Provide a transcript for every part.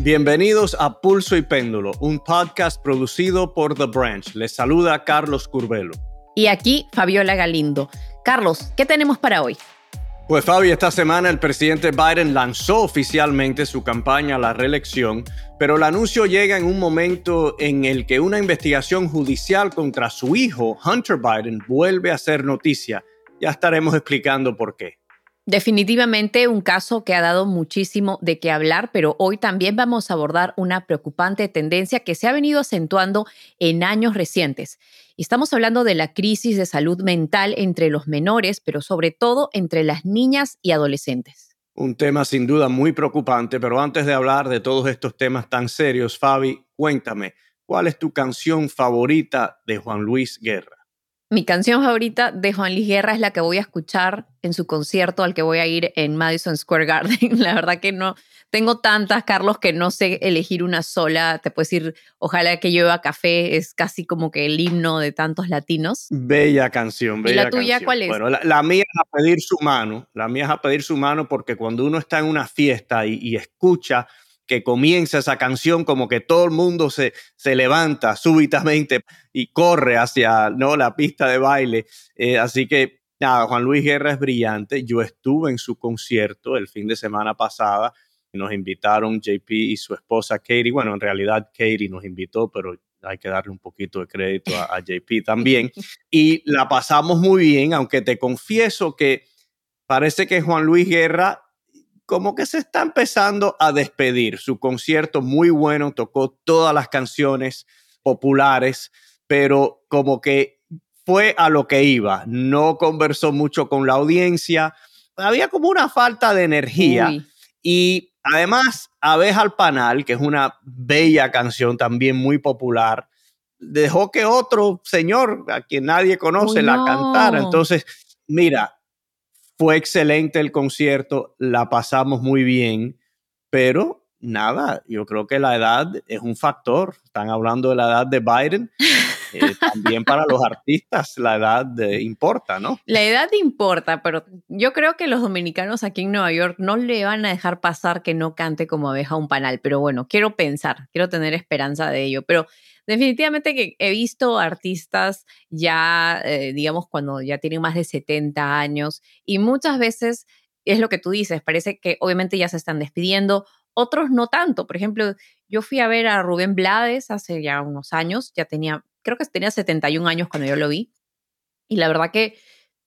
Bienvenidos a Pulso y Péndulo, un podcast producido por The Branch. Les saluda Carlos Curbelo. Y aquí Fabiola Galindo. Carlos, ¿qué tenemos para hoy? Pues Fabi, esta semana el presidente Biden lanzó oficialmente su campaña a la reelección, pero el anuncio llega en un momento en el que una investigación judicial contra su hijo, Hunter Biden, vuelve a ser noticia. Ya estaremos explicando por qué. Definitivamente un caso que ha dado muchísimo de qué hablar, pero hoy también vamos a abordar una preocupante tendencia que se ha venido acentuando en años recientes. estamos hablando de la crisis de salud mental entre los menores, pero sobre todo entre las niñas y adolescentes. Un tema sin duda muy preocupante, pero antes de hablar de todos estos temas tan serios, Fabi, cuéntame, ¿cuál es tu canción favorita de Juan Luis Guerra? Mi canción favorita de Juan Luis Guerra es la que voy a escuchar en su concierto al que voy a ir en Madison Square Garden. La verdad que no tengo tantas, Carlos, que no sé elegir una sola. Te puedo decir, ojalá que llueva café, es casi como que el himno de tantos latinos. Bella canción, bella ¿Y la tuya cuál es? Bueno, la, mía es a pedir su mano. La mía es a pedir su mano porque cuando uno está en una fiesta y escucha que comienza esa canción, como que todo el mundo se, se levanta súbitamente y corre hacia ¿no? la pista de baile. Eh, así que nada, Juan Luis Guerra es brillante. Yo estuve en su concierto el fin de semana pasada. Nos invitaron JP y su esposa Katie. Bueno, en realidad Katie nos invitó, pero hay que darle un poquito de crédito a, a JP también. Y la pasamos muy bien, aunque te confieso que parece que Juan Luis Guerra como que se está empezando a despedir. Su concierto muy bueno, tocó todas las canciones populares, pero como que fue a lo que iba, no conversó mucho con la audiencia, había como una falta de energía. Y además, Abeja al Panal, que es una bella canción también muy popular, dejó que otro señor a quien nadie conoce la cantara. Entonces, mira, fue excelente el concierto, la pasamos muy bien, pero nada, yo creo que la edad es un factor. Están hablando de la edad de Biden. Eh, también para los artistas la edad importa, ¿no? La edad importa, pero yo creo que los dominicanos aquí en Nueva York no le van a dejar pasar que no cante como abeja un panal. Pero bueno, quiero pensar, quiero tener esperanza de ello. Pero definitivamente que he visto artistas ya, eh, digamos, cuando ya tienen más de 70 años y muchas veces es lo que tú dices, parece que obviamente ya se están despidiendo, otros no tanto. Por ejemplo, yo fui a ver a Rubén Blades hace ya unos años, ya tenía, creo que tenía 71 años cuando yo lo vi, y la verdad que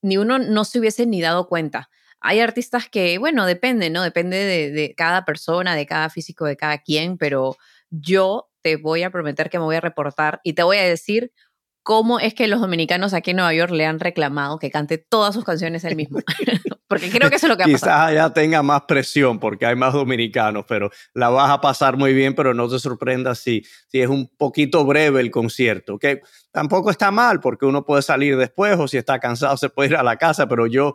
ni uno no se hubiese ni dado cuenta. Hay artistas que, bueno, depende, ¿no? Depende de, de cada persona, de cada físico, de cada quien, pero yo te voy a prometer que me voy a reportar y te voy a decir cómo es que los dominicanos aquí en Nueva York le han reclamado que cante todas sus canciones él mismo. porque creo que eso es lo que ha Quizás ya tenga más presión porque hay más dominicanos, pero la vas a pasar muy bien, pero no te sorprendas si, si es un poquito breve el concierto, que tampoco está mal porque uno puede salir después o si está cansado se puede ir a la casa, pero yo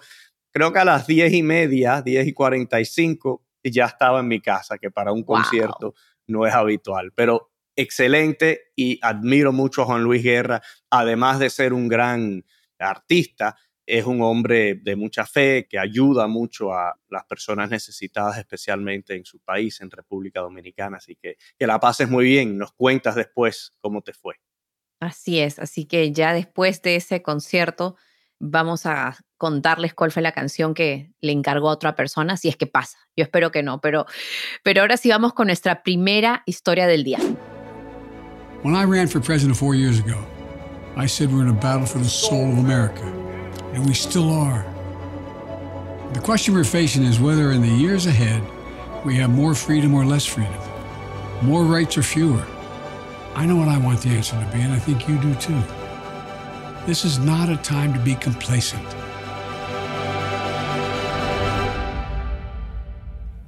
creo que a las diez y media, diez y cuarenta y cinco, ya estaba en mi casa, que para un concierto no es habitual, pero excelente y admiro mucho a Juan Luis Guerra, además de ser un gran artista, es un hombre de mucha fe que ayuda mucho a las personas necesitadas, especialmente en su país, en República Dominicana. Así que que la pases muy bien. Nos cuentas después cómo te fue. Así es. Así que ya después de ese concierto vamos a contarles cuál fue la canción que le encargó a otra persona, si es que pasa. Yo espero que no, pero, pero ahora sí vamos con nuestra primera historia del día. When I ran for president four years ago, I said we're in a battle for the soul of America, and we still are. The question we're facing is whether in the years ahead we have more freedom or less freedom, more rights or fewer. I know what I want the answer to be, and I think you do too. This is not a time to be complacent.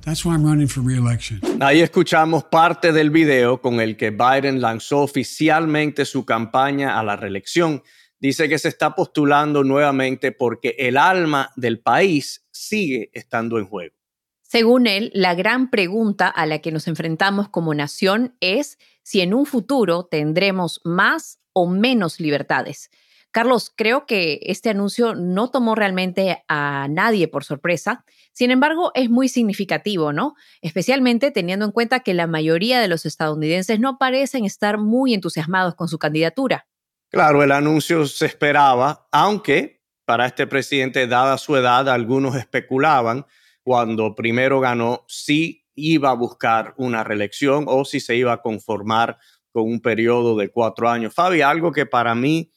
That's why I'm running for re-election. Ahí escuchamos parte del video con el que Biden lanzó oficialmente su campaña a la reelección. Dice que se está postulando nuevamente porque el alma del país sigue estando en juego. Según él, la gran pregunta a la que nos enfrentamos como nación es si en un futuro tendremos más o menos libertades. Carlos, creo que este anuncio no tomó realmente a nadie por sorpresa. Sin embargo, es muy significativo, ¿no? Especialmente teniendo en cuenta que la mayoría de los estadounidenses no parecen estar muy entusiasmados con su candidatura. Claro, el anuncio se esperaba, aunque para este presidente, dada su edad, algunos especulaban cuando primero ganó si iba a buscar una reelección o si se iba a conformar con un periodo de cuatro años. Fabi, algo que para mí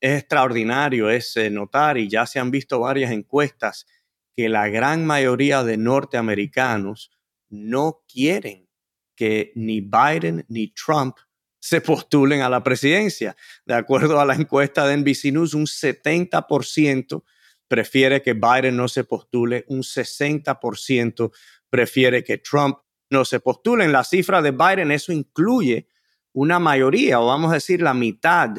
es extraordinario es eh, notar, y ya se han visto varias encuestas, que la gran mayoría de norteamericanos no quieren que ni Biden ni Trump se postulen a la presidencia. De acuerdo a la encuesta de NBC News, un 70% prefiere que Biden no se postule, un 60% prefiere que Trump no se postule. En la cifra de Biden eso incluye una mayoría, o vamos a decir la mitad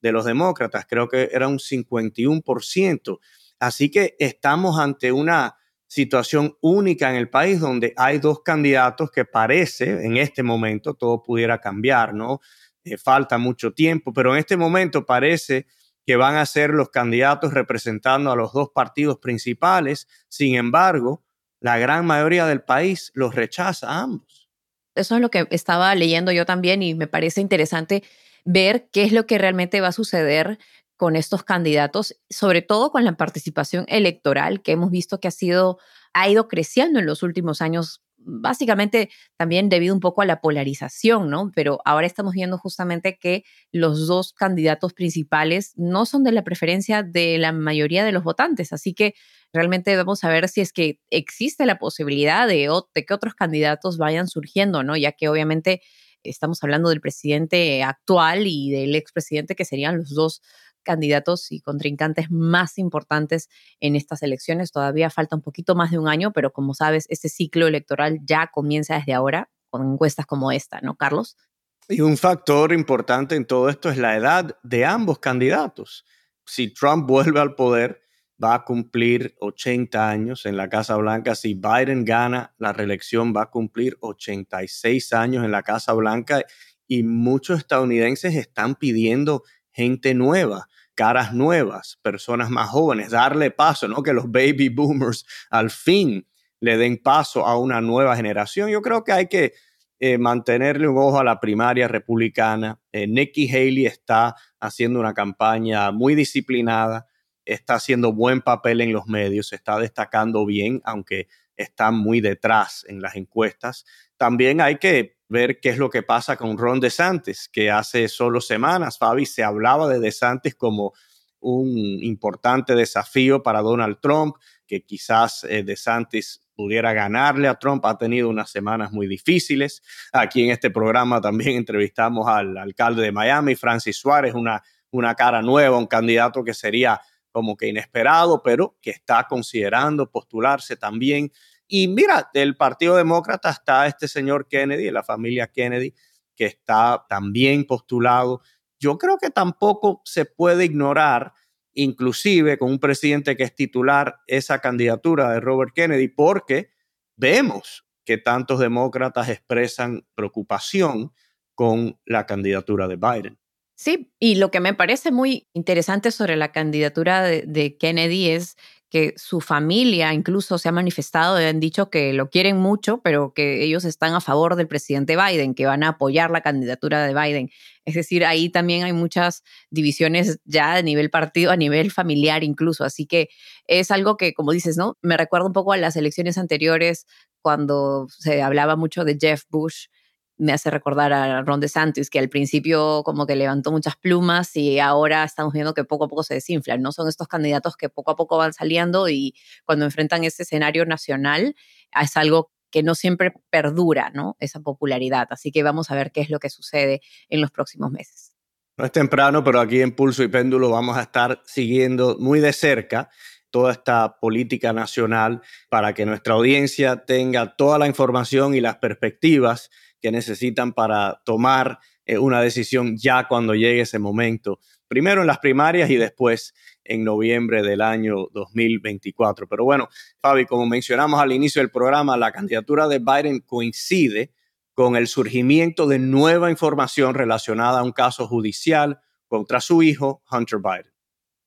de los demócratas, creo que era un 51%. Así que estamos ante una situación única en el país donde hay dos candidatos que parece, en este momento, todo pudiera cambiar, ¿no? Eh, falta mucho tiempo, pero en este momento parece que van a ser los candidatos representando a los dos partidos principales. Sin embargo, la gran mayoría del país los rechaza a ambos. Eso es lo que estaba leyendo yo también y me parece interesante ver qué es lo que realmente va a suceder con estos candidatos, sobre todo con la participación electoral que hemos visto que ha sido ha ido creciendo en los últimos años, básicamente también debido un poco a la polarización, ¿no? Pero ahora estamos viendo justamente que los dos candidatos principales no son de la preferencia de la mayoría de los votantes, así que realmente vamos a ver si es que existe la posibilidad de, de que otros candidatos vayan surgiendo, ¿no? Ya que obviamente estamos hablando del presidente actual y del expresidente, que serían los dos candidatos y contrincantes más importantes en estas elecciones. Todavía falta un poquito más de un año, pero como sabes, este ciclo electoral ya comienza desde ahora con encuestas como esta, ¿no, Carlos? Y un factor importante en todo esto es la edad de ambos candidatos. Si Trump vuelve al poder, va a cumplir 80 años en la Casa Blanca. Si Biden gana la reelección, va a cumplir 86 años en la Casa Blanca. Y muchos estadounidenses están pidiendo gente nueva, caras nuevas, personas más jóvenes, darle paso, ¿no? Que los baby boomers al fin le den paso a una nueva generación. Yo creo que hay que eh, mantenerle un ojo a la primaria republicana. Eh, Nikki Haley está haciendo una campaña muy disciplinada está haciendo buen papel en los medios, se está destacando bien, aunque está muy detrás en las encuestas. También hay que ver qué es lo que pasa con Ron DeSantis, que hace solo semanas, Fabi, se hablaba de DeSantis como un importante desafío para Donald Trump, que quizás eh, DeSantis pudiera ganarle a Trump. Ha tenido unas semanas muy difíciles. Aquí en este programa también entrevistamos al alcalde de Miami, Francis Suárez, una, una cara nueva, un candidato que sería como que inesperado, pero que está considerando postularse también. Y mira, del Partido Demócrata está este señor Kennedy, la familia Kennedy, que está también postulado. Yo creo que tampoco se puede ignorar, inclusive con un presidente que es titular, esa candidatura de Robert Kennedy, porque vemos que tantos demócratas expresan preocupación con la candidatura de Biden. Sí, y lo que me parece muy interesante sobre la candidatura de, Kennedy es que su familia incluso se ha manifestado y han dicho que lo quieren mucho, pero que ellos están a favor del presidente Biden, que van a apoyar la candidatura de Biden. Es decir, ahí también hay muchas divisiones ya a nivel partido, a nivel familiar incluso. Así que es algo que, como dices, ¿no? Me recuerda un poco a las elecciones anteriores cuando se hablaba mucho de Jeff Bush me hace recordar a Ron DeSantis, que al principio como que levantó muchas plumas y ahora estamos viendo que poco a poco se desinflan, ¿no? Son estos candidatos que poco a poco van saliendo y cuando enfrentan ese escenario nacional es algo que no siempre perdura, ¿no? Esa popularidad. Así que vamos a ver qué es lo que sucede en los próximos meses. No es temprano, pero aquí en Pulso y Péndulo vamos a estar siguiendo muy de cerca toda esta política nacional para que nuestra audiencia tenga toda la información y las perspectivas que necesitan para tomar eh, una decisión ya cuando llegue ese momento, primero en las primarias y después en noviembre del año 2024. Pero bueno, Fabi, como mencionamos al inicio del programa, la candidatura de Biden coincide con el surgimiento de nueva información relacionada a un caso judicial contra su hijo, Hunter Biden.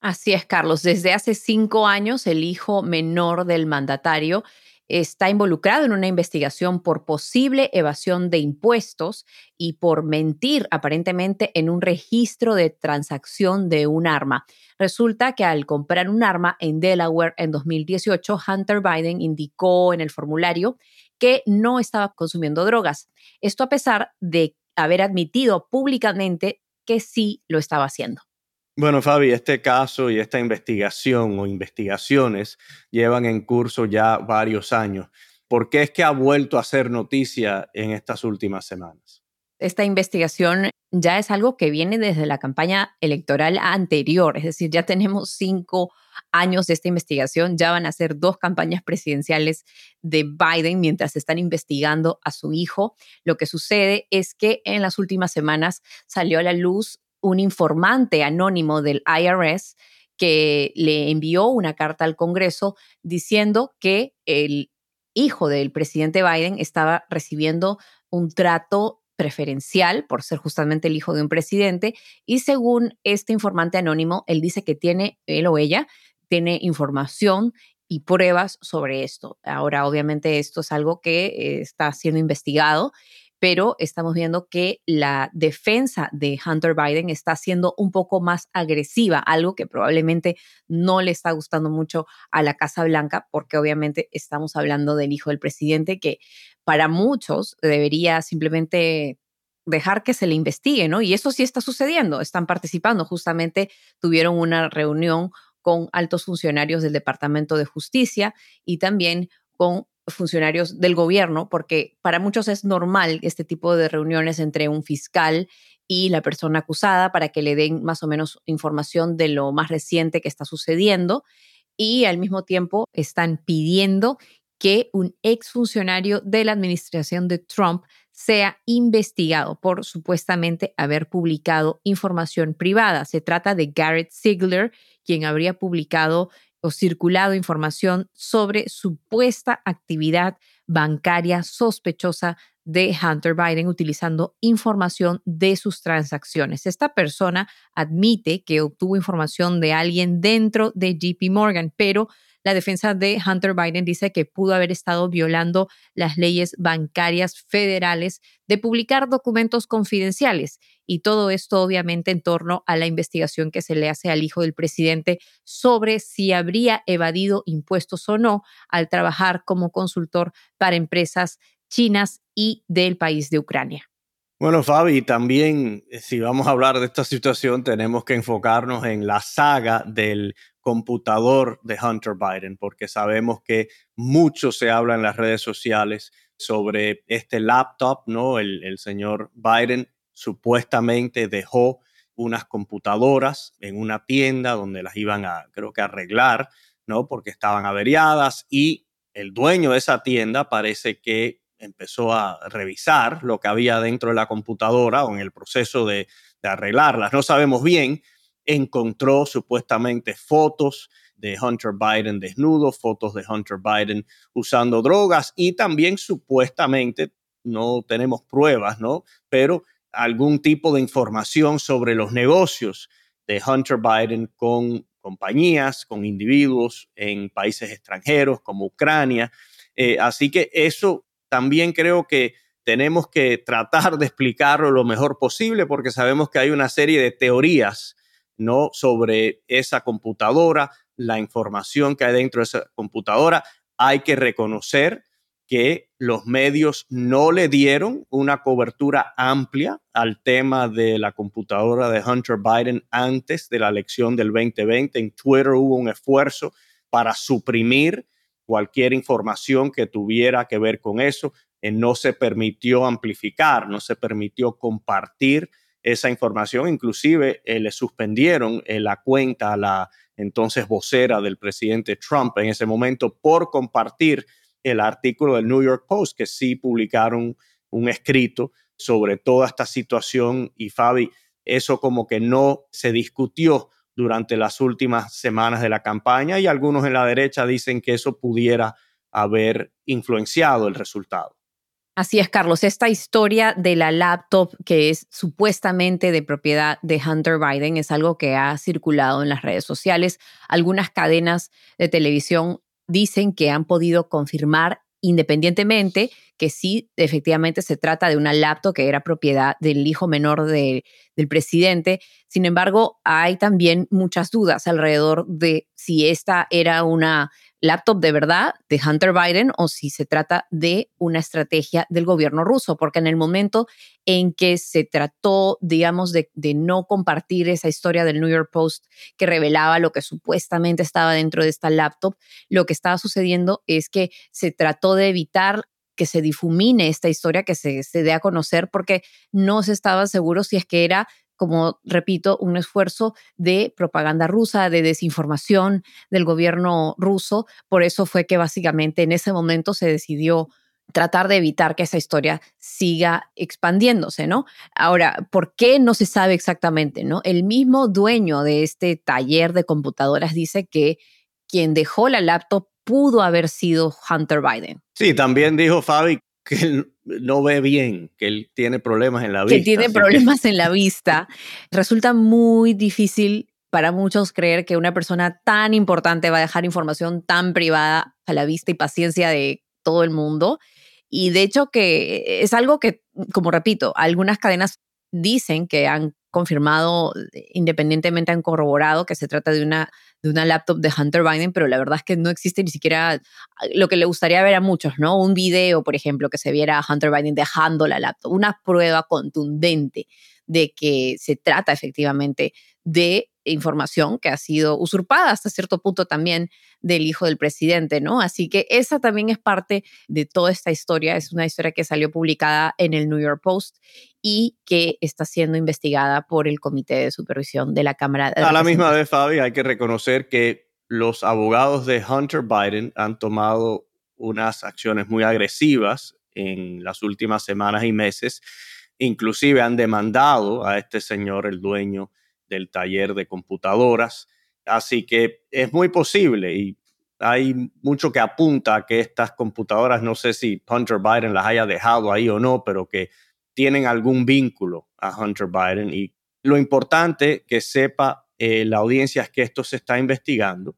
Así es, Carlos. Desde hace cinco años, el hijo menor del mandatario está involucrado en una investigación por posible evasión de impuestos y por mentir aparentemente en un registro de transacción de un arma. Resulta que al comprar un arma en Delaware en 2018, Hunter Biden indicó en el formulario que no estaba consumiendo drogas. Esto a pesar de haber admitido públicamente que sí lo estaba haciendo. Bueno, Fabi, este caso y esta investigación o investigaciones llevan en curso ya varios años. ¿Por qué es que ha vuelto a ser noticia en estas últimas semanas? Esta investigación ya es algo que viene desde la campaña electoral anterior, es decir, ya tenemos cinco años de esta investigación, ya van a ser dos campañas presidenciales de Biden mientras están investigando a su hijo. Lo que sucede es que en las últimas semanas salió a la luz un informante anónimo del IRS que le envió una carta al Congreso diciendo que el hijo del presidente Biden estaba recibiendo un trato preferencial por ser justamente el hijo de un presidente y según este informante anónimo, él dice que tiene, él o ella, tiene información y pruebas sobre esto. Ahora, obviamente, esto es algo que eh, está siendo investigado pero estamos viendo que la defensa de Hunter Biden está siendo un poco más agresiva, algo que probablemente no le está gustando mucho a la Casa Blanca, porque obviamente estamos hablando del hijo del presidente que para muchos debería simplemente dejar que se le investigue, ¿no? Y eso sí está sucediendo, están participando, justamente tuvieron una reunión con altos funcionarios del Departamento de Justicia y también con funcionarios del gobierno, porque para muchos es normal este tipo de reuniones entre un fiscal y la persona acusada para que le den más o menos información de lo más reciente que está sucediendo y al mismo tiempo están pidiendo que un exfuncionario de la administración de Trump sea investigado por supuestamente haber publicado información privada. Se trata de Garrett Ziegler, quien habría publicado o circulado información sobre supuesta actividad bancaria sospechosa de Hunter Biden utilizando información de sus transacciones. Esta persona admite que obtuvo información de alguien dentro de JP Morgan, pero la defensa de Hunter Biden dice que pudo haber estado violando las leyes bancarias federales de publicar documentos confidenciales. Y todo esto obviamente en torno a la investigación que se le hace al hijo del presidente sobre si habría evadido impuestos o no al trabajar como consultor para empresas chinas y del país de Ucrania. Bueno, Fabi, también eh, si vamos a hablar de esta situación, tenemos que enfocarnos en la saga del computador de Hunter Biden, porque sabemos que mucho se habla en las redes sociales sobre este laptop, ¿no? El, señor Biden supuestamente dejó unas computadoras en una tienda donde las iban a, creo que arreglar, ¿no? Porque estaban averiadas y el dueño de esa tienda parece que empezó a revisar lo que había dentro de la computadora o en el proceso de, de arreglarlas. No sabemos bien, encontró supuestamente fotos de Hunter Biden desnudo, fotos de Hunter Biden usando drogas y también supuestamente, no tenemos pruebas, ¿no? Pero algún tipo de información sobre los negocios de Hunter Biden con compañías, con individuos en países extranjeros como Ucrania. Eh, así que eso también creo que tenemos que tratar de explicarlo lo mejor posible porque sabemos que hay una serie de teorías ¿no? sobre esa computadora, la información que hay dentro de esa computadora. Hay que reconocer que los medios no le dieron una cobertura amplia al tema de la computadora de Hunter Biden antes de la elección del 2020. En Twitter hubo un esfuerzo para suprimir cualquier información que tuviera que ver con eso. Eh, no se permitió amplificar, no se permitió compartir esa información. Inclusive eh, le suspendieron eh, la cuenta a la entonces vocera del presidente Trump en ese momento por compartir el artículo del New York Post, que sí publicaron un escrito sobre toda esta situación y Fabi, eso como que no se discutió durante las últimas semanas de la campaña y algunos en la derecha dicen que eso pudiera haber influenciado el resultado. Así es, Carlos. Esta historia de la laptop que es supuestamente de propiedad de Hunter Biden es algo que ha circulado en las redes sociales. Algunas cadenas de televisión dicen que han podido confirmar independientemente que sí, efectivamente se trata de una laptop que era propiedad del hijo menor del presidente. Sin embargo, hay también muchas dudas alrededor de si esta era una laptop de verdad de Hunter Biden o si se trata de una estrategia del gobierno ruso, porque en el momento en que se trató, digamos, de, no compartir esa historia del New York Post que revelaba lo que supuestamente estaba dentro de esta laptop, lo que estaba sucediendo es que se trató de evitar que se difumine esta historia, que se, se dé a conocer, porque no se estaba seguro si es que era como repito, un esfuerzo de propaganda rusa, de desinformación del gobierno ruso. Por eso fue que básicamente en ese momento se decidió tratar de evitar que esa historia siga expandiéndose, ¿no? Ahora, ¿por qué no se sabe exactamente, ¿no? El mismo dueño de este taller de computadoras dice que quien dejó la laptop pudo haber sido Hunter Biden. Sí, también dijo Fabi que él no ve bien, que él tiene problemas en la vista. Que tiene problemas en la vista. Resulta muy difícil para muchos creer que una persona tan importante va a dejar información tan privada a la vista y paciencia de todo el mundo. Y de hecho que es algo que, como repito, algunas cadenas dicen que han confirmado, independientemente han corroborado que se trata de una de una laptop de Hunter Biden, pero la verdad es que no existe ni siquiera lo que le gustaría ver a muchos, ¿no? Un video, por ejemplo, que se viera a Hunter Biden dejando la laptop, una prueba contundente de que se trata efectivamente de información que ha sido usurpada hasta cierto punto también del hijo del presidente, ¿no? Así que esa también es parte de toda esta historia, es una historia que salió publicada en el New York Post y que está siendo investigada por el Comité de Supervisión de la Cámara. De A la misma vez, Fabi, hay que reconocer que los abogados de Hunter Biden han tomado unas acciones muy agresivas en las últimas semanas y meses. Inclusive han demandado a este señor, el dueño del taller de computadoras. Así que es muy posible y hay mucho que apunta a que estas computadoras, no sé si Hunter Biden las haya dejado ahí o no, pero que tienen algún vínculo a Hunter Biden. Y lo importante que sepa eh, la audiencia es que esto se está investigando.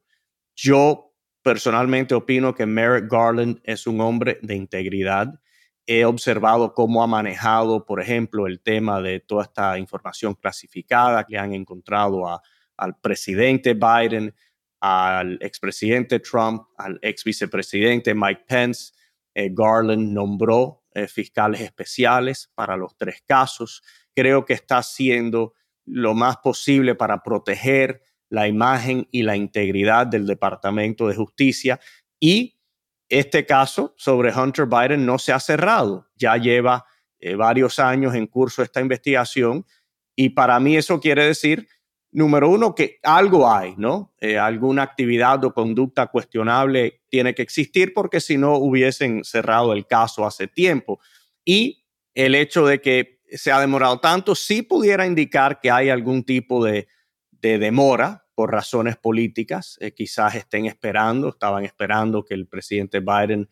Yo personalmente opino que Merrick Garland es un hombre de integridad. He observado cómo ha manejado, por ejemplo, el tema de toda esta información clasificada que han encontrado al presidente Biden, al expresidente Trump, al ex vicepresidente Mike Pence. Eh, Garland nombró eh, fiscales especiales para los tres casos. Creo que está haciendo lo más posible para proteger la imagen y la integridad del Departamento de Justicia y este caso sobre Hunter Biden no se ha cerrado. Ya lleva eh, varios años en curso esta investigación y para mí eso quiere decir, número uno, que algo hay, ¿no? Eh, alguna actividad o conducta cuestionable tiene que existir porque si no hubiesen cerrado el caso hace tiempo. Y el hecho de que se ha demorado tanto sí pudiera indicar que hay algún tipo de, de demora por razones políticas. Eh, quizás estén esperando, estaban esperando que el presidente Biden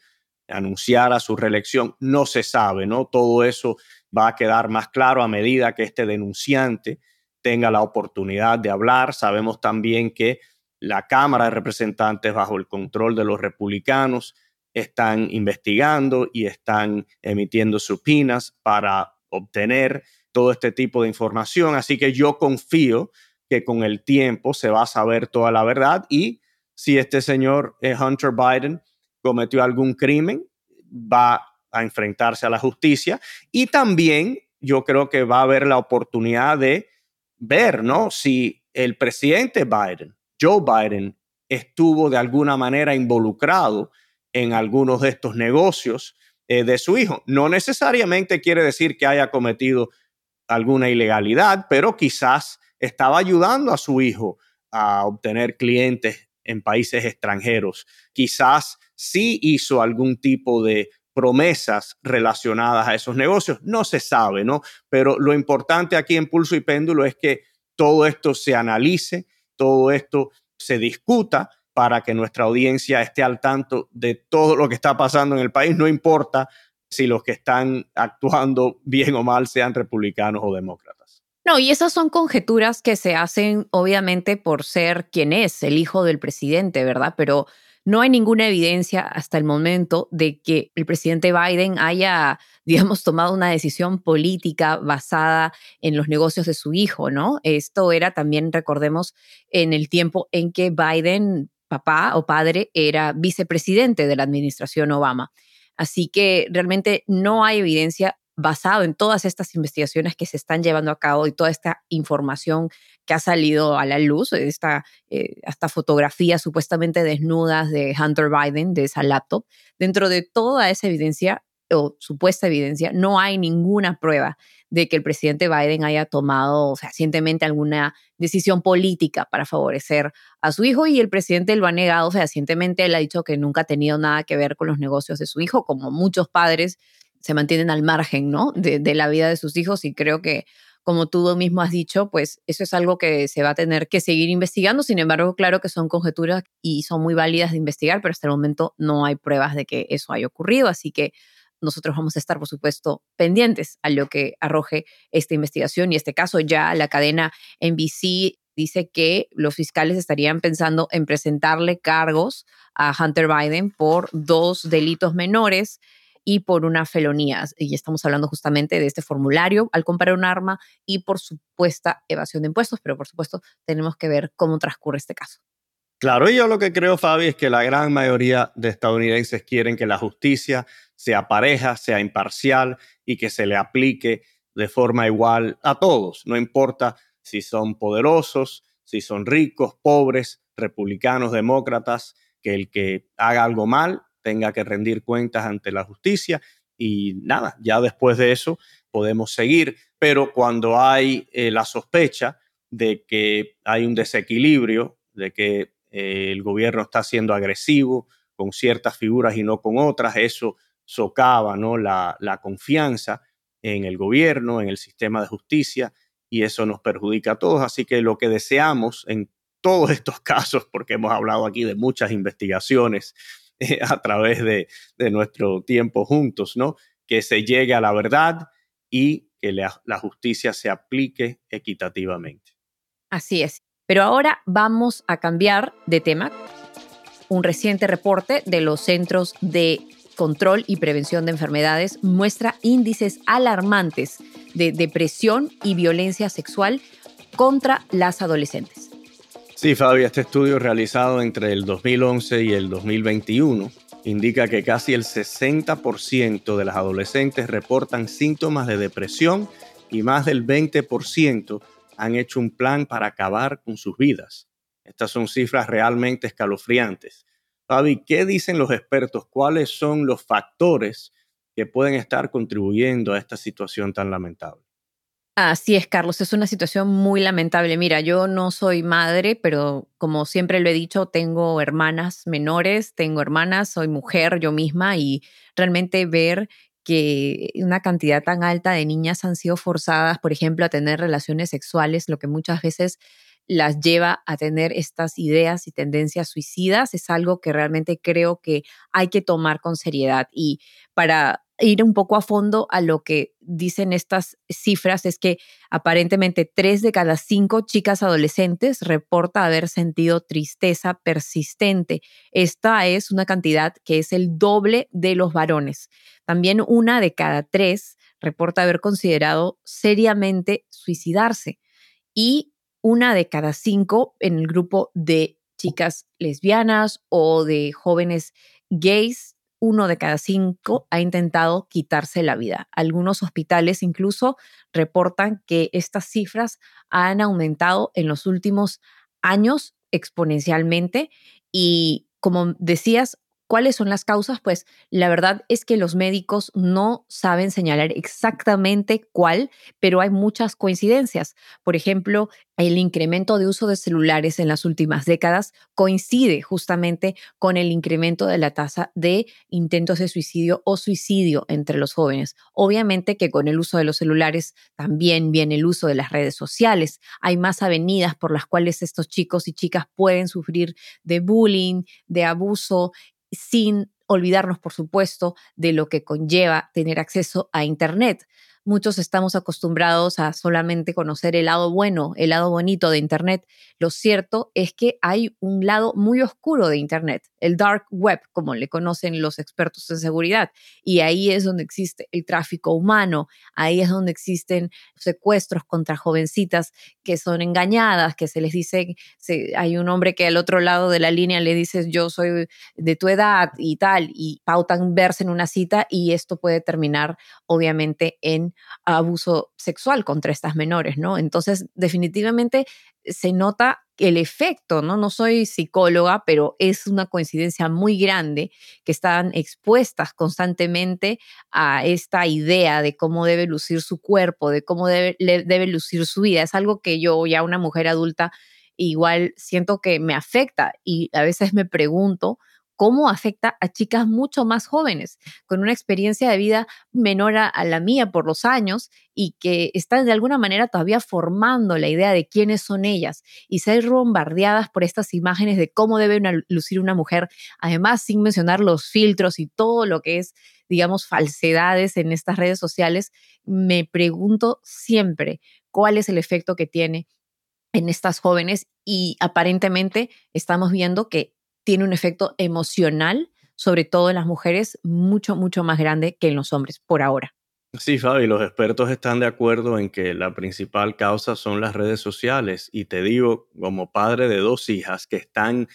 anunciara su reelección. No se sabe, ¿no? Todo eso va a quedar más claro a medida que este denunciante tenga la oportunidad de hablar. Sabemos también que la Cámara de Representantes, bajo el control de los republicanos, están investigando y están emitiendo supinas para obtener todo este tipo de información. Así que yo confío que con el tiempo se va a saber toda la verdad y si este señor eh, Hunter Biden cometió algún crimen, va a enfrentarse a la justicia y también yo creo que va a haber la oportunidad de ver, ¿no? Si el presidente Biden, Joe Biden, estuvo de alguna manera involucrado en algunos de estos negocios eh, de su hijo. No necesariamente quiere decir que haya cometido alguna ilegalidad, pero quizás estaba ayudando a su hijo a obtener clientes en países extranjeros. Quizás sí hizo algún tipo de promesas relacionadas a esos negocios. No se sabe, ¿no? Pero lo importante aquí en Pulso y Péndulo es que todo esto se analice, todo esto se discuta para que nuestra audiencia esté al tanto de todo lo que está pasando en el país, no importa si los que están actuando bien o mal sean republicanos o demócratas. No, y esas son conjeturas que se hacen obviamente por ser quien es, el hijo del presidente, ¿verdad? Pero no hay ninguna evidencia hasta el momento de que el presidente Biden haya, digamos, tomado una decisión política basada en los negocios de su hijo, ¿no? Esto era también, recordemos, en el tiempo en que Biden, papá o padre, era vicepresidente de la administración Obama. Así que realmente no hay evidencia basado en todas estas investigaciones que se están llevando a cabo y toda esta información que ha salido a la luz, esta, eh, hasta fotografías supuestamente desnudas de Hunter Biden, de esa laptop, dentro de toda esa evidencia o supuesta evidencia, no hay ninguna prueba de que el presidente Biden haya tomado fehacientemente alguna decisión política para favorecer a su hijo y el presidente lo ha negado fehacientemente. Él ha dicho que nunca ha tenido nada que ver con los negocios de su hijo, como muchos padres se mantienen al margen, ¿no? De, la vida de sus hijos y creo que, como tú mismo has dicho, pues eso es algo que se va a tener que seguir investigando. Sin embargo, claro que son conjeturas y son muy válidas de investigar, pero hasta el momento no hay pruebas de que eso haya ocurrido, así que nosotros vamos a estar, por supuesto, pendientes a lo que arroje esta investigación y este caso. Ya la cadena NBC dice que los fiscales estarían pensando en presentarle cargos a Hunter Biden por dos delitos menores y por una felonía. Y estamos hablando justamente de este formulario al comprar un arma y por supuesta evasión de impuestos, pero por supuesto tenemos que ver cómo transcurre este caso. Claro, y yo lo que creo, Fabi, es que la gran mayoría de estadounidenses quieren que la justicia sea pareja, sea imparcial y que se le aplique de forma igual a todos, no importa si son poderosos, si son ricos, pobres, republicanos, demócratas, que el que haga algo mal tenga que rendir cuentas ante la justicia y nada, ya después de eso podemos seguir, pero cuando hay eh, la sospecha de que hay un desequilibrio, de que eh, el gobierno está siendo agresivo con ciertas figuras y no con otras, eso socava ¿no? la, la confianza en el gobierno, en el sistema de justicia, y eso nos perjudica a todos. Así que lo que deseamos en todos estos casos, porque hemos hablado aquí de muchas investigaciones a través de, nuestro tiempo juntos, ¿no? Que se llegue a la verdad y que la, justicia se aplique equitativamente. Así es. Pero ahora vamos a cambiar de tema. Un reciente reporte de los Centros de Control y Prevención de Enfermedades muestra índices alarmantes de depresión y violencia sexual contra las adolescentes. Sí, Fabi, este estudio realizado entre el 2011 y el 2021 indica que casi el 60% de las adolescentes reportan síntomas de depresión y más del 20% han hecho un plan para acabar con sus vidas. Estas son cifras realmente escalofriantes. Fabi, ¿qué dicen los expertos? ¿Cuáles son los factores que pueden estar contribuyendo a esta situación tan lamentable? Así es, Carlos, es una situación muy lamentable. Mira, yo no soy madre, pero como siempre lo he dicho, tengo hermanas menores, tengo hermanas, soy mujer yo misma y realmente ver que una cantidad tan alta de niñas han sido forzadas, por ejemplo, a tener relaciones sexuales, lo que muchas veces las lleva a tener estas ideas y tendencias suicidas, es algo que realmente creo que hay que tomar con seriedad. Y para ir un poco a fondo a lo que dicen estas cifras es que aparentemente tres de cada cinco chicas adolescentes reporta haber sentido tristeza persistente. Esta es una cantidad que es el doble de los varones. También una de cada tres reporta haber considerado seriamente suicidarse y una de cada cinco en el grupo de chicas lesbianas o de jóvenes gays uno de cada cinco ha intentado quitarse la vida. Algunos hospitales incluso reportan que estas cifras han aumentado en los últimos años exponencialmente y como decías, ¿Cuáles son las causas? Pues la verdad es que los médicos no saben señalar exactamente cuál, pero hay muchas coincidencias. Por ejemplo, el incremento de uso de celulares en las últimas décadas coincide justamente con el incremento de la tasa de intentos de suicidio o suicidio entre los jóvenes. Obviamente que con el uso de los celulares también viene el uso de las redes sociales. Hay más avenidas por las cuales estos chicos y chicas pueden sufrir de bullying, de abuso sin olvidarnos, por supuesto, de lo que conlleva tener acceso a Internet muchos estamos acostumbrados a solamente conocer el lado bueno, el lado bonito de Internet. Lo cierto es que hay un lado muy oscuro de Internet, el dark web, como le conocen los expertos en seguridad. Y ahí es donde existe el tráfico humano, ahí es donde existen secuestros contra jovencitas que son engañadas, que se les dice, hay un hombre que al otro lado de la línea le dices yo soy de tu edad y tal, y pautan verse en una cita y esto puede terminar obviamente en abuso sexual contra estas menores, ¿no? Entonces, definitivamente se nota el efecto, ¿no? No soy psicóloga, pero es una coincidencia muy grande que están expuestas constantemente a esta idea de cómo debe lucir su cuerpo, de cómo debe, debe lucir su vida. Es algo que yo, ya una mujer adulta, igual siento que me afecta y a veces me pregunto cómo afecta a chicas mucho más jóvenes, con una experiencia de vida menor a, la mía por los años y que están de alguna manera todavía formando la idea de quiénes son ellas y ser bombardeadas por estas imágenes de cómo debe lucir una mujer, además sin mencionar los filtros y todo lo que es, digamos, falsedades en estas redes sociales, me pregunto siempre cuál es el efecto que tiene en estas jóvenes y aparentemente estamos viendo que tiene un efecto emocional, sobre todo en las mujeres, mucho, mucho más grande que en los hombres, por ahora. Sí, Fabi, los expertos están de acuerdo en que la principal causa son las redes sociales. Y te digo, como padre de dos hijas que están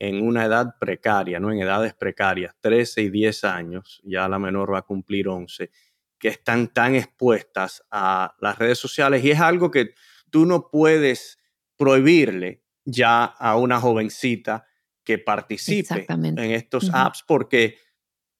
en una edad precaria, ¿no? En edades precarias, 13 y 10 años, ya la menor va a cumplir 11, que están tan expuestas a las redes sociales y es algo que tú no puedes prohibirle ya a una jovencita que participe en estos apps porque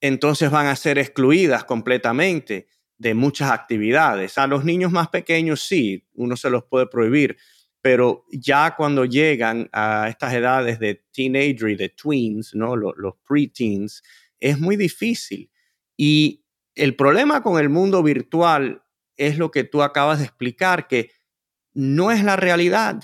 entonces van a ser excluidas completamente de muchas actividades. A los niños más pequeños sí, uno se los puede prohibir, pero ya cuando llegan a estas edades de teenager y de tweens, ¿no? los, los preteens, es muy difícil. Y el problema con el mundo virtual es lo que tú acabas de explicar, que no es la realidad.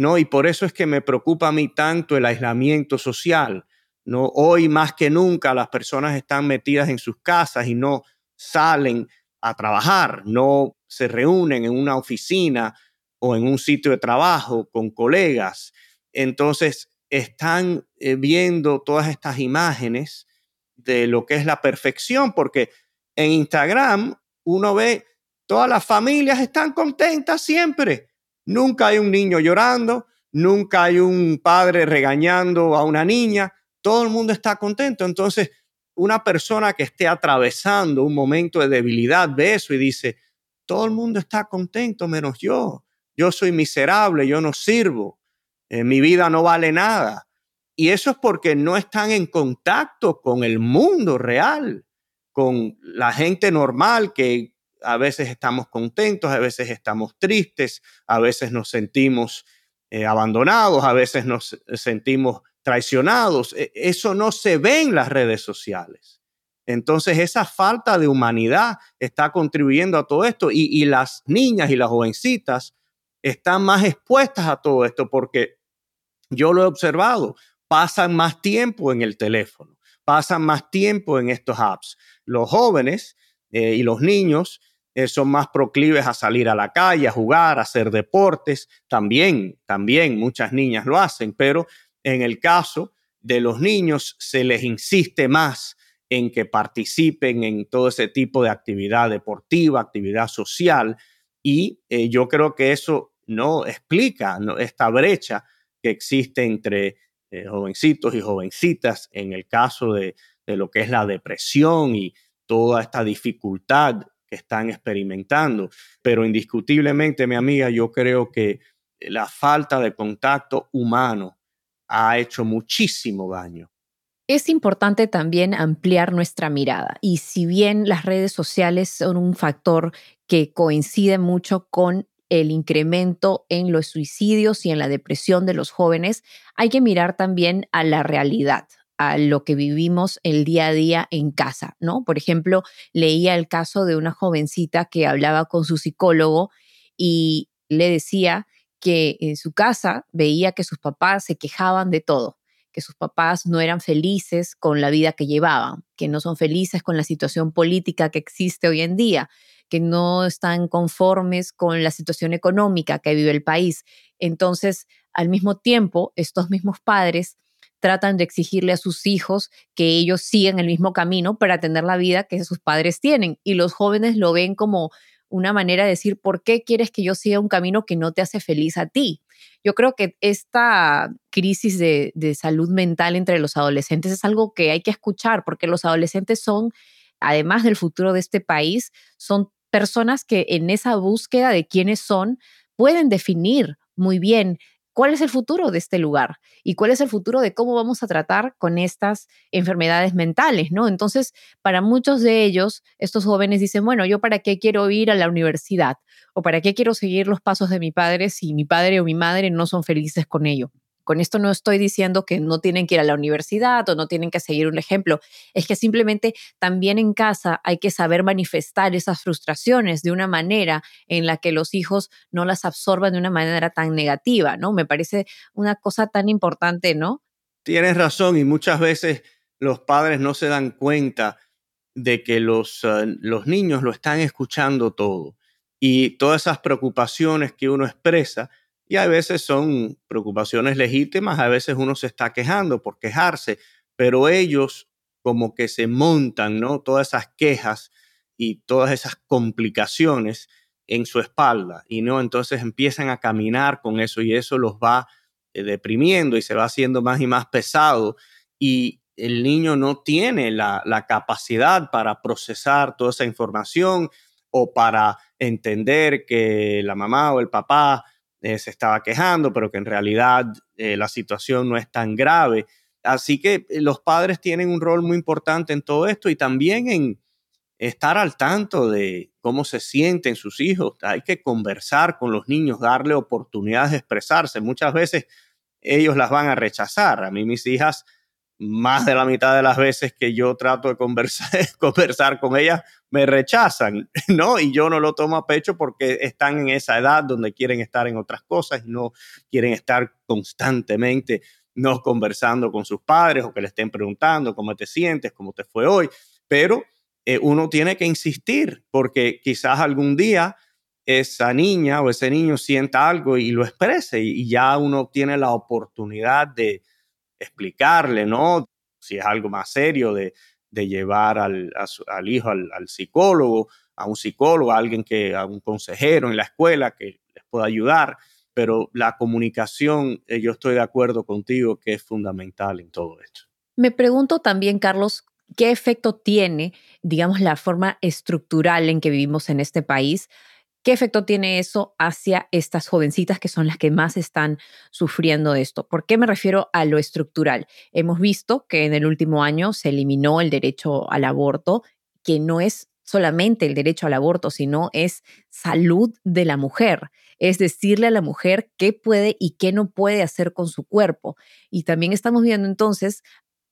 ¿No? Y por eso es que me preocupa a mí tanto el aislamiento social, ¿no? Hoy más que nunca las personas están metidas en sus casas y no salen a trabajar, no se reúnen en una oficina o en un sitio de trabajo con colegas. Entonces están eh, viendo todas estas imágenes de lo que es la perfección, porque en Instagram uno ve todas las familias están contentas siempre Nunca hay un niño llorando, nunca hay un padre regañando a una niña, todo el mundo está contento. Entonces, una persona que esté atravesando un momento de debilidad ve eso y dice, todo el mundo está contento menos yo. Yo soy miserable, yo no sirvo, eh, mi vida no vale nada. Y eso es porque no están en contacto con el mundo real, con la gente normal que a veces estamos contentos, a veces estamos tristes, a veces nos sentimos eh, abandonados, a veces nos sentimos traicionados. E, eso no se ve en las redes sociales. Entonces esa falta de humanidad está contribuyendo a todo esto y, las niñas y las jovencitas están más expuestas a todo esto porque yo lo he observado, pasan más tiempo en el teléfono, pasan más tiempo en estos apps. Los jóvenes eh, y los niños eh, son más proclives a salir a la calle, a jugar, a hacer deportes. También, también muchas niñas lo hacen, pero en el caso de los niños se les insiste más en que participen en todo ese tipo de actividad deportiva, actividad social. Y eh, yo creo que eso no explica esta brecha que existe entre eh, jovencitos y jovencitas en el caso de, de lo que es la depresión y toda esta dificultad que están experimentando. Pero indiscutiblemente, mi amiga, yo creo que la falta de contacto humano ha hecho muchísimo daño. Es importante también ampliar nuestra mirada y si bien las redes sociales son un factor que coincide mucho con el incremento en los suicidios y en la depresión de los jóvenes, hay que mirar también a la realidad a lo que vivimos el día a día en casa, ¿no? Por ejemplo, leía el caso de una jovencita que hablaba con su psicólogo y le decía que en su casa veía que sus papás se quejaban de todo, que sus papás no eran felices con la vida que llevaban, que no son felices con la situación política que existe hoy en día, que no están conformes con la situación económica que vive el país. Entonces, al mismo tiempo, estos mismos padres tratan de exigirle a sus hijos que ellos sigan el mismo camino para tener la vida que sus padres tienen. Y los jóvenes lo ven como una manera de decir, ¿por qué quieres que yo siga un camino que no te hace feliz a ti? Yo creo que esta crisis de, de salud mental entre los adolescentes es algo que hay que escuchar, porque los adolescentes son, además del futuro de este país, son personas que en esa búsqueda de quiénes son pueden definir muy bien cuál es el futuro de este lugar y cuál es el futuro de cómo vamos a tratar con estas enfermedades mentales, ¿no? Entonces, para muchos de ellos, estos jóvenes dicen, bueno, yo para qué quiero ir a la universidad o para qué quiero seguir los pasos de mi padre si mi padre o mi madre no son felices con ello. Con esto no estoy diciendo que no tienen que ir a la universidad o no tienen que seguir un ejemplo, es que simplemente también en casa hay que saber manifestar esas frustraciones de una manera en la que los hijos no las absorban de una manera tan negativa, ¿no? Me parece una cosa tan importante, ¿no? Tienes razón y muchas veces los padres no se dan cuenta de que los, eh, los niños lo están escuchando todo y todas esas preocupaciones que uno expresa y a veces son preocupaciones legítimas, a veces uno se está quejando por quejarse, pero ellos como que se montan, ¿no? Todas esas quejas y todas esas complicaciones en su espalda y no entonces empiezan a caminar con eso y eso los va eh, deprimiendo y se va haciendo más y más pesado y el niño no tiene la, la capacidad para procesar toda esa información o para entender que la mamá o el papá eh, se estaba quejando, pero que en realidad eh, la situación no es tan grave. Así que eh, los padres tienen un rol muy importante en todo esto y también en estar al tanto de cómo se sienten sus hijos. Hay que conversar con los niños, darle oportunidades de expresarse. Muchas veces ellos las van a rechazar. A mí mis hijas más de la mitad de las veces que yo trato de conversar, conversar con ellas, me rechazan, ¿no? Y yo no lo tomo a pecho porque están en esa edad donde quieren estar en otras cosas y no quieren estar constantemente no conversando con sus padres o que le estén preguntando cómo te sientes, cómo te fue hoy. Pero eh, uno tiene que insistir porque quizás algún día esa niña o ese niño sienta algo y lo exprese y ya uno tiene la oportunidad de, explicarle, ¿no? Si es algo más serio, de, llevar al, hijo al, psicólogo, a un psicólogo, a alguien que, a un consejero en la escuela que les pueda ayudar. Pero la comunicación, eh, yo estoy de acuerdo contigo que es fundamental en todo esto. Me pregunto también, Carlos, ¿qué efecto tiene, digamos, la forma estructural en que vivimos en este país ¿Qué efecto tiene eso hacia estas jovencitas que son las que más están sufriendo esto? ¿Por qué me refiero a lo estructural? Hemos visto que en el último año se eliminó el derecho al aborto, que no es solamente el derecho al aborto, sino es salud de la mujer. Es decirle a la mujer qué puede y qué no puede hacer con su cuerpo. Y también estamos viendo entonces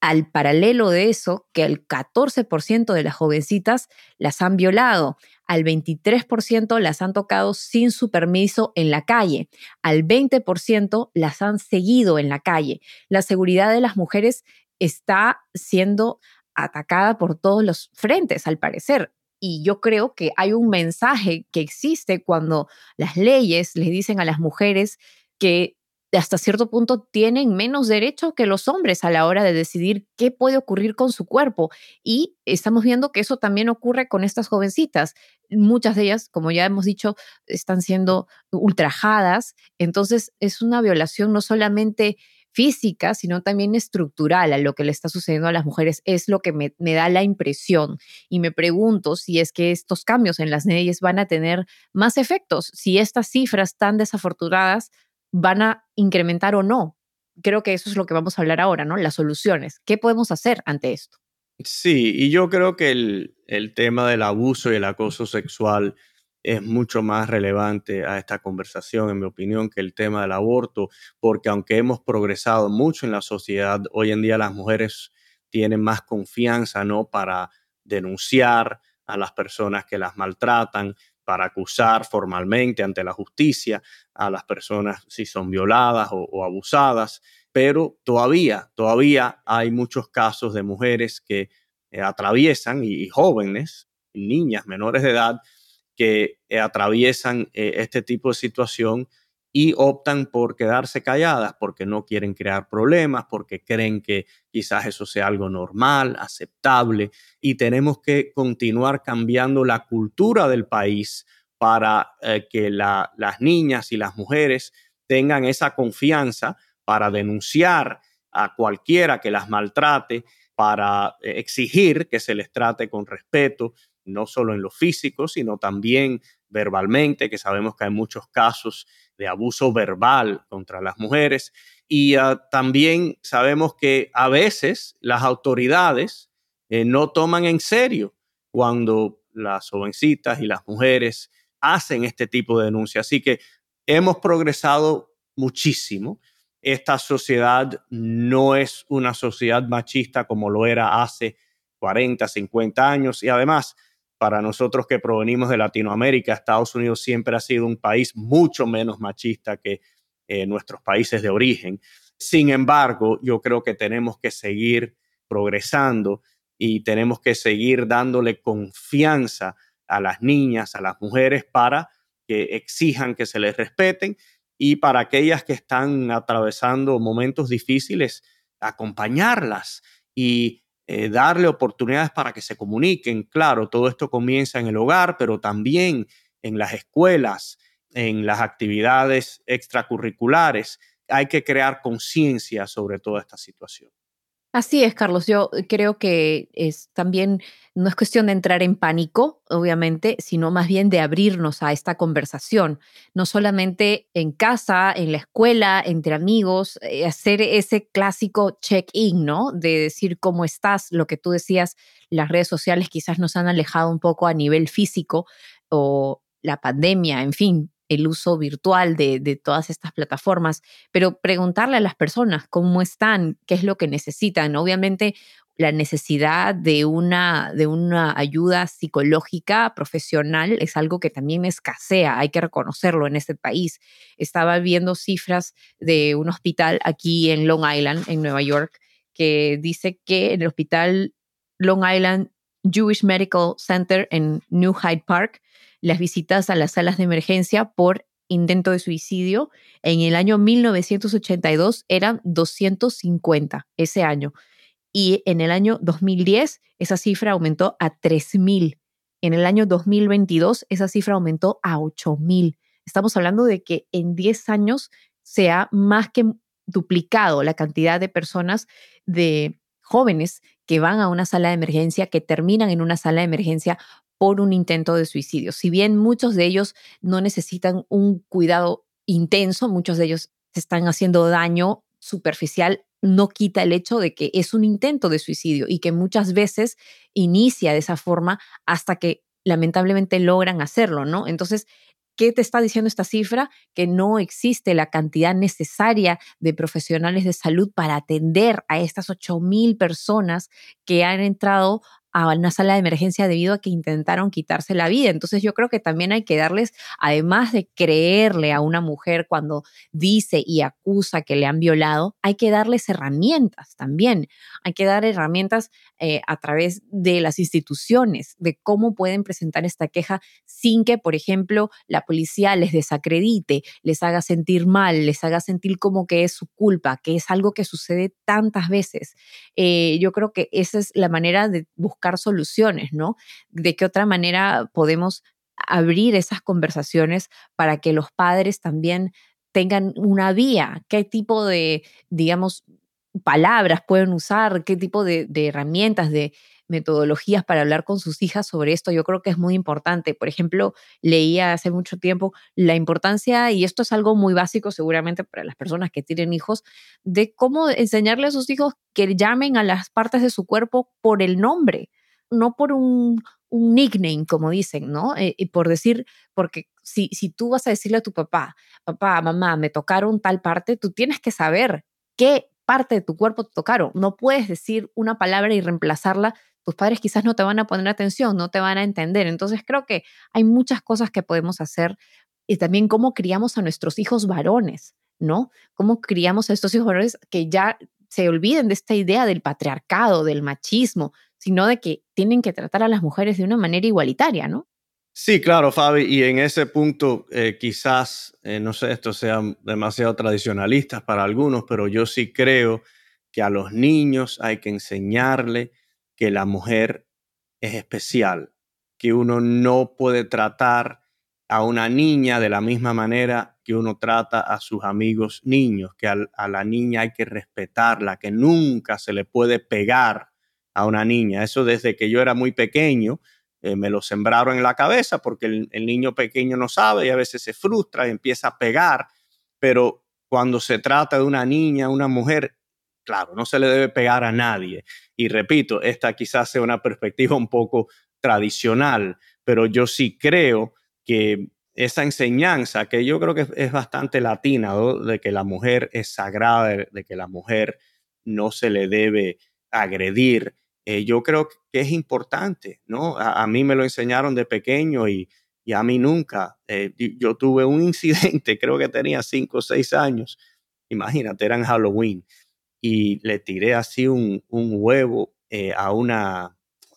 al paralelo de eso, que el 14% de las jovencitas las han violado, al 23% las han tocado sin su permiso en la calle, al 20% las han seguido en la calle. La seguridad de las mujeres está siendo atacada por todos los frentes, al parecer. Y yo creo que hay un mensaje que existe cuando las leyes le dicen a las mujeres que hasta cierto punto tienen menos derecho que los hombres a la hora de decidir qué puede ocurrir con su cuerpo. Y estamos viendo que eso también ocurre con estas jovencitas. Muchas de ellas, como ya hemos dicho, están siendo ultrajadas. Entonces es una violación no solamente física, sino también estructural a lo que le está sucediendo a las mujeres. Es lo que me, me da la impresión. Y me pregunto si es que estos cambios en las leyes van a tener más efectos, si estas cifras tan desafortunadas van a incrementar o no. Creo que eso es lo que vamos a hablar ahora, ¿no? Las soluciones. ¿Qué podemos hacer ante esto? Sí, y yo creo que el, el tema del abuso y el acoso sexual es mucho más relevante a esta conversación, en mi opinión, que el tema del aborto, porque aunque hemos progresado mucho en la sociedad, hoy en día las mujeres tienen más confianza, ¿no? Para denunciar a las personas que las maltratan, para acusar formalmente ante la justicia a las personas si son violadas o, abusadas. pero todavía, todavía hay muchos casos de mujeres que eh, atraviesan y, jóvenes, niñas menores de edad, que eh, atraviesan eh, este tipo de situación y optan por quedarse calladas porque no quieren crear problemas, porque creen que quizás eso sea algo normal, aceptable, y tenemos que continuar cambiando la cultura del país para que las niñas y las mujeres tengan esa confianza para denunciar a cualquiera que las maltrate, para eh, exigir que se les trate con respeto, no solo en lo físico, sino también verbalmente, que sabemos que hay muchos casos de abuso verbal contra las mujeres. Y ah, también sabemos que a veces las autoridades eh, no toman en serio cuando las jovencitas y las mujeres hacen este tipo de denuncias. Así que hemos progresado muchísimo esta sociedad no es una sociedad machista como lo era hace 40, 50 años y además para nosotros que provenimos de Latinoamérica, Estados Unidos siempre ha sido un país mucho menos machista que eh, nuestros países de origen. Sin embargo, yo creo que tenemos que seguir progresando y tenemos que seguir dándole confianza a las niñas, a las mujeres para que exijan que se les respeten y para aquellas que están atravesando momentos difíciles, acompañarlas y eh, darle oportunidades para que se comuniquen. Claro, todo esto comienza en el hogar, pero también en las escuelas, en las actividades extracurriculares. Hay que crear conciencia sobre toda esta situación. Así es, Carlos. Yo creo que es también no es cuestión de entrar en pánico, obviamente, sino más bien de abrirnos a esta conversación, no solamente en casa, en la escuela, entre amigos, eh, hacer ese clásico check-in, ¿no? De decir cómo estás, lo que tú decías, las redes sociales quizás nos han alejado un poco a nivel físico o la pandemia, en fin, el uso virtual de, todas estas plataformas, pero preguntarle a las personas cómo están, qué es lo que necesitan. Obviamente, la necesidad de una, de una ayuda psicológica profesional es algo que también escasea, hay que reconocerlo en este país. Estaba viendo cifras de un hospital aquí en Long Island, en Nueva York, que dice que en el hospital Long Island Jewish Medical Center en New Hyde Park, las visitas a las salas de emergencia por intento de suicidio en el año 1982 eran 250 ese año. Y en el año 2010 esa cifra aumentó a 3.000. En el año 2022 esa cifra aumentó a 8.000. Estamos hablando de que en 10 años se ha más que duplicado la cantidad de personas, de jóvenes que van a una sala de emergencia, que terminan en una sala de emergencia por un intento de suicidio. Si bien muchos de ellos no necesitan un cuidado intenso, muchos de ellos se están haciendo daño superficial, no quita el hecho de que es un intento de suicidio y que muchas veces inicia de esa forma hasta que lamentablemente logran hacerlo, ¿no? Entonces, ¿Qué te está diciendo esta cifra? Que no existe la cantidad necesaria de profesionales de salud para atender a estas 8.000 personas que han entrado a una sala de emergencia debido a que intentaron quitarse la vida. Entonces yo creo que también hay que darles, además de creerle a una mujer cuando dice y acusa que le han violado, hay que darles herramientas también. Hay que dar herramientas eh, a través de las instituciones de cómo pueden presentar esta queja sin que, por ejemplo, la policía les desacredite, les haga sentir mal, les haga sentir como que es su culpa, que es algo que sucede tantas veces. Eh, yo creo que esa es la manera de buscar soluciones, ¿no? De qué otra manera podemos abrir esas conversaciones para que los padres también tengan una vía, qué tipo de, digamos, palabras pueden usar, qué tipo de, herramientas, de metodologías para hablar con sus hijas sobre esto, yo creo que es muy importante. Por ejemplo, leía hace mucho tiempo la importancia, y esto es algo muy básico seguramente para las personas que tienen hijos, de cómo enseñarle a sus hijos que llamen a las partes de su cuerpo por el nombre no por un, nickname, como dicen, ¿no? Eh, y por decir, porque si, si tú vas a decirle a tu papá, papá, mamá, me tocaron tal parte, tú tienes que saber qué parte de tu cuerpo te tocaron. No puedes decir una palabra y reemplazarla. Tus padres quizás no te van a poner atención, no te van a entender. Entonces creo que hay muchas cosas que podemos hacer y también cómo criamos a nuestros hijos varones ¿no? ¿Cómo criamos a estos hijos que ya se olviden de esta idea del patriarcado, del machismo, sino de que tienen que tratar a las mujeres de una manera igualitaria, ¿no? Sí, claro, Fabi, y en ese punto eh, quizás, eh, no sé, esto sea demasiado tradicionalista para algunos, pero yo sí creo que a los niños hay que enseñarle que la mujer es especial, que uno no puede tratar a una niña de la misma manera que uno trata a sus amigos niños, que a, la niña hay que respetarla, que nunca se le puede pegar a una niña. Eso desde que yo era muy pequeño eh, me lo sembraron en la cabeza porque el, niño pequeño no sabe y a veces se frustra y empieza a pegar, pero cuando se trata de una niña, una mujer, claro, no se le debe pegar a nadie. Y repito, esta quizás sea una perspectiva un poco tradicional, pero yo sí creo que esa enseñanza, que yo creo que es bastante latina, de que la mujer es sagrada, de que la mujer no se le debe agredir, eh, yo creo que es importante, ¿no? A, mí me lo enseñaron de pequeño y, a mí nunca. Eh, yo tuve un incidente, creo que tenía cinco o seis años, imagínate, era en Halloween, y le tiré así un, huevo eh, a una,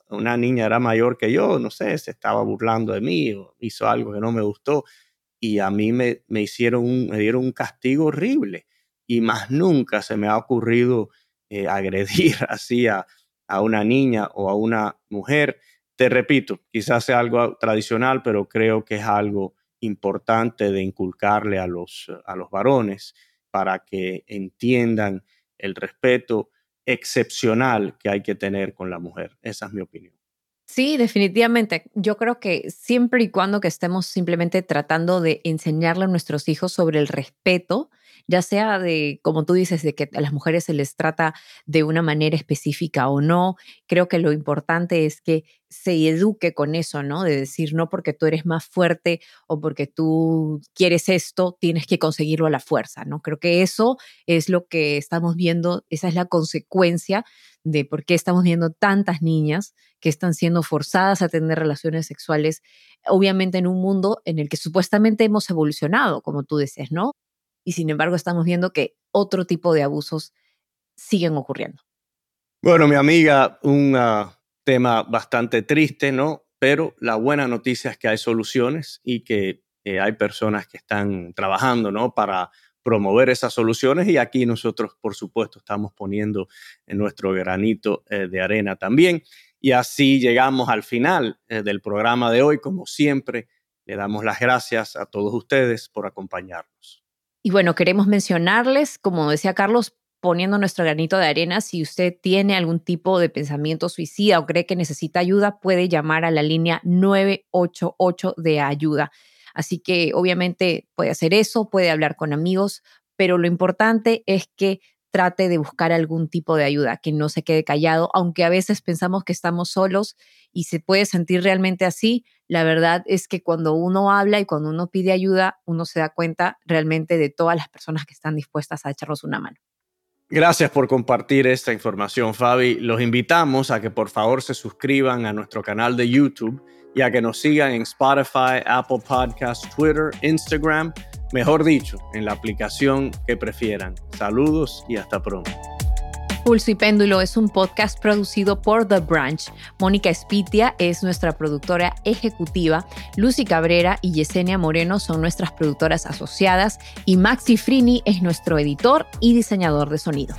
una niña era mayor que yo, no sé, se estaba burlando de mí o hizo algo que no me gustó y a mí me, me hicieron un, me dieron un castigo horrible y más nunca se me ha ocurrido eh, agredir así a, a, una niña o a una mujer. Te repito, quizás sea algo tradicional, pero creo que es algo importante de inculcarle a los, a los varones para que entiendan el respeto excepcional que hay que tener con la mujer. Esa es mi opinión. Sí, definitivamente. Yo creo que siempre y cuando que estemos simplemente tratando de enseñarle a nuestros hijos sobre el respeto, ya sea de, como tú dices, de que a las mujeres se les trata de una manera específica o no, creo que lo importante es que se eduque con eso, ¿no? De decir, no porque tú eres más fuerte o porque tú quieres esto, tienes que conseguirlo a la fuerza, ¿no? Creo que eso es lo que estamos viendo, esa es la consecuencia de por qué estamos viendo tantas niñas que están siendo forzadas a tener relaciones sexuales, obviamente en un mundo en el que supuestamente hemos evolucionado, como tú dices, ¿no? Y sin embargo estamos viendo que otro tipo de abusos siguen ocurriendo. Bueno, mi amiga, un ah, tema bastante triste, ¿no? Pero la buena noticia es que hay soluciones y que eh, hay personas que están trabajando, ¿no? Para promover esas soluciones y aquí nosotros, por supuesto, estamos poniendo en nuestro granito eh, de arena también. Y así llegamos al final eh, del programa de hoy. Como siempre, le damos las gracias a todos ustedes por acompañarnos. Y bueno, queremos mencionarles, como decía Carlos, poniendo nuestro granito de arena, si usted tiene algún tipo de pensamiento suicida o cree que necesita ayuda, puede llamar a la línea 988 de ayuda. Así que obviamente puede hacer eso, puede hablar con amigos, pero lo importante es que trate de buscar algún tipo de ayuda, que no se quede callado, aunque a veces pensamos que estamos solos y se puede sentir realmente así. La verdad es que cuando uno habla y cuando uno pide ayuda, uno se da cuenta realmente de todas las personas que están dispuestas a echarnos una mano. Gracias por compartir esta información, Fabi. Los invitamos a que por favor se suscriban a nuestro canal de YouTube y a que nos sigan en Spotify, Apple Podcasts, Twitter, Instagram, mejor dicho, en la aplicación que prefieran. Saludos y hasta pronto. Pulso y Péndulo es un podcast producido por The Branch. Mónica Espitia es nuestra productora ejecutiva, Lucy Cabrera y Yesenia Moreno son nuestras productoras asociadas y Maxi Frini es nuestro editor y diseñador de sonido.